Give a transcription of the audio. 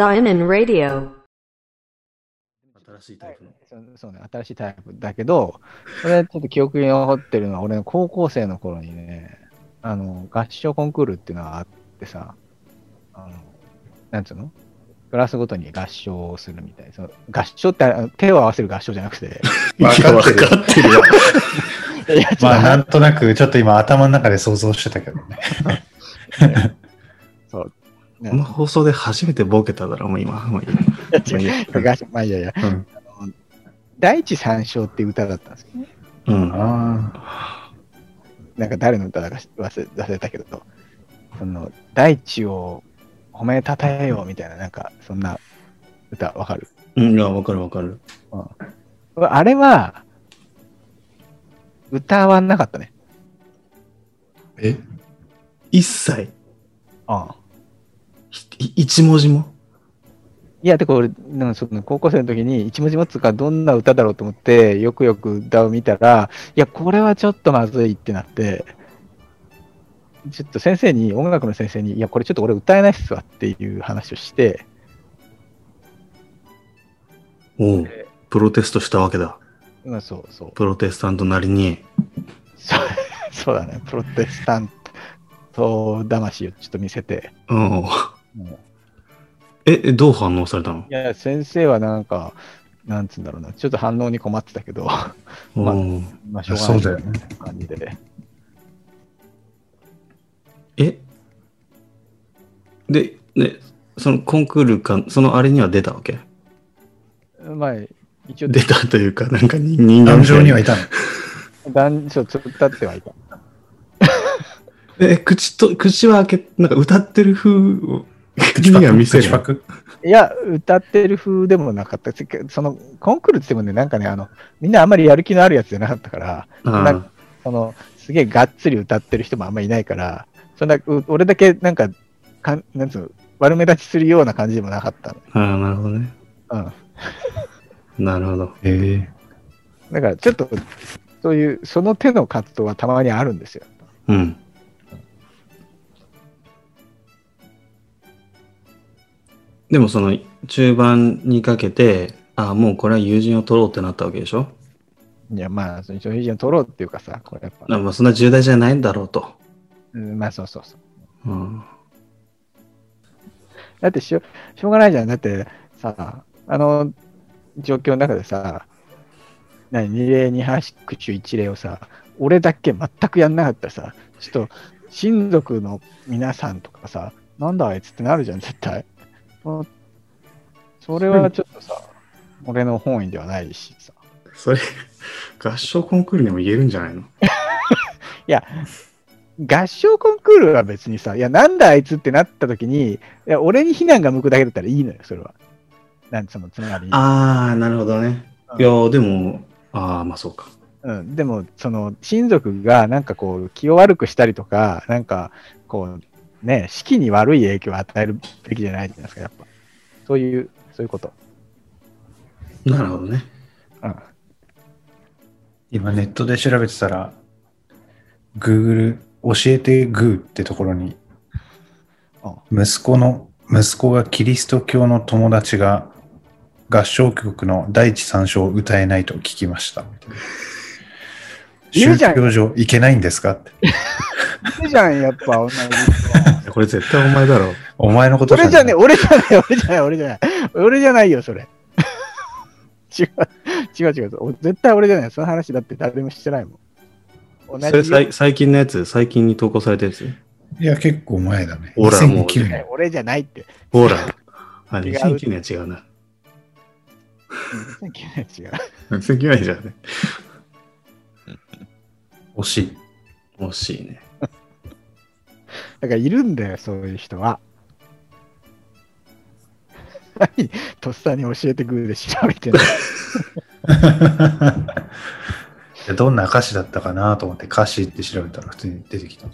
Zion Radio. 新しいタイプの。そうそうね、新しいタイプだけど、これちょっと記憶に残ってるのは、俺の高校生の頃にね、あの、合唱コンクールっていうのがあってさ、あの、なんつうの？クラスごとに合唱をするみたいその合唱って手を合わせる合唱じゃなくて、わかってるいやわかってるよ。まあ、なんとなく、ちょっと今頭の中で想像してたけどね。この放送で初めてボケただろ、もう今。もういいまあいいやいいやうん。第一三章って歌だったんですよね。うん。あなんか誰の歌だか忘れ忘れたけど、その大地を褒めたたえようみたいな、なんかそんな歌わかる？うん、いや、わかるわかる。あれは、歌わなかったね。え？一切、うん。ひ一文字も？いや、てか俺、なんかその高校生の時に一文字持つかどんな歌だろうと思って、よくよく歌を見たら、いや、これはちょっとまずいってなって、ちょっと先生に、音楽の先生に、いや、これちょっと俺歌えないっすわっていう話をして、おうプロテストしたわけだ。うん、そうそう。プロテスタントなりに。そうそうだね、プロテスタント魂をちょっと見せて、うん。もうえ、えどう反応されたの？いや、先生はなんか、なんつうんだろうな、ちょっと反応に困ってたけど、まあうんまあ、しょうがないそうだよね。感じで。え？で、ね、そのコンクールか、そのあれには出たわけ？まあ、一応、出た。というか、なんか人人間壇上にはいたの？男女つ歌ってはいた。え、口と、口は開け、なんか歌ってる風を、口には見せる。いや、歌ってる風でもなかった。その、コンクールって言ってもね、なんかね、あの、みんなあんまりやる気のあるやつじゃなかったから、かその、すげえがっつり歌ってる人もあんまりいないから、そんな、う俺だけなんか、かんなんつうの、悪目立ちするような感じでもなかったの。ああ、なるほどね。うん。なるほど。えだから、ちょっと、そういう、その手の活動はたまにあるんですよ。うん。でもその中盤にかけて、ああ、もうこれは友人を取ろうってなったわけでしょ？いや、まあ、その友人を取ろうっていうかさ、これやっぱ、あまあそんな重大じゃないんだろうと。うん、まあ、そうそうそう。うん。だってしょ、しょうがないじゃん。だってさ、あの状況の中でさ、何、二礼二拍手一礼をさ、俺だけ全くやんなかったらさ、ちょっと親族の皆さんとかさ、なんだあいつってなるじゃん、絶対。そそれはちょっとさ、俺の本意ではないしさ。それ、合唱コンクールにも言えるんじゃないの？いや、合唱コンクールは別にさ、いや、なんだあいつってなった時に、いや、俺に非難が向くだけだったらいいのよ、それは。なんその、つまり。ああ、なるほどね。いや、でも、ああ、まあそうか。うん、でも、その、親族がなんかこう、気を悪くしたりとか、なんか、こう、ね、士気に悪い影響を与えるべきじゃないじゃないですか、やっぱ。そういう、そういうこと。なるほどね。うん。今ネットで調べてたら、Google 教えてグーってところに、息子の、息子がキリスト教の友達が合唱曲の第一三章を歌えないと聞きました。宗教上いけないんですかって。いいじゃん、やっぱ、同じ人。これ絶対お前だろ。お前のこと俺じゃね。俺じゃない、俺じゃない、俺じゃない。俺じゃないよ、それ。違う、違う違う。お絶対俺じゃない。その話だって誰もしてないもん。同それじさい最近のやつ、最近に投稿されたやつ？いや、結構前だね。ほらもう2009年。俺じゃないって。ほら。あ、違う2009年は違うな。2009年違う。2009年じゃね。惜しい。惜しいね。だからいるんだよ、そういう人は。とっさに教えてグーで調べてない。どんな歌詞だったかなと思って歌詞って調べたら普通に出てきた。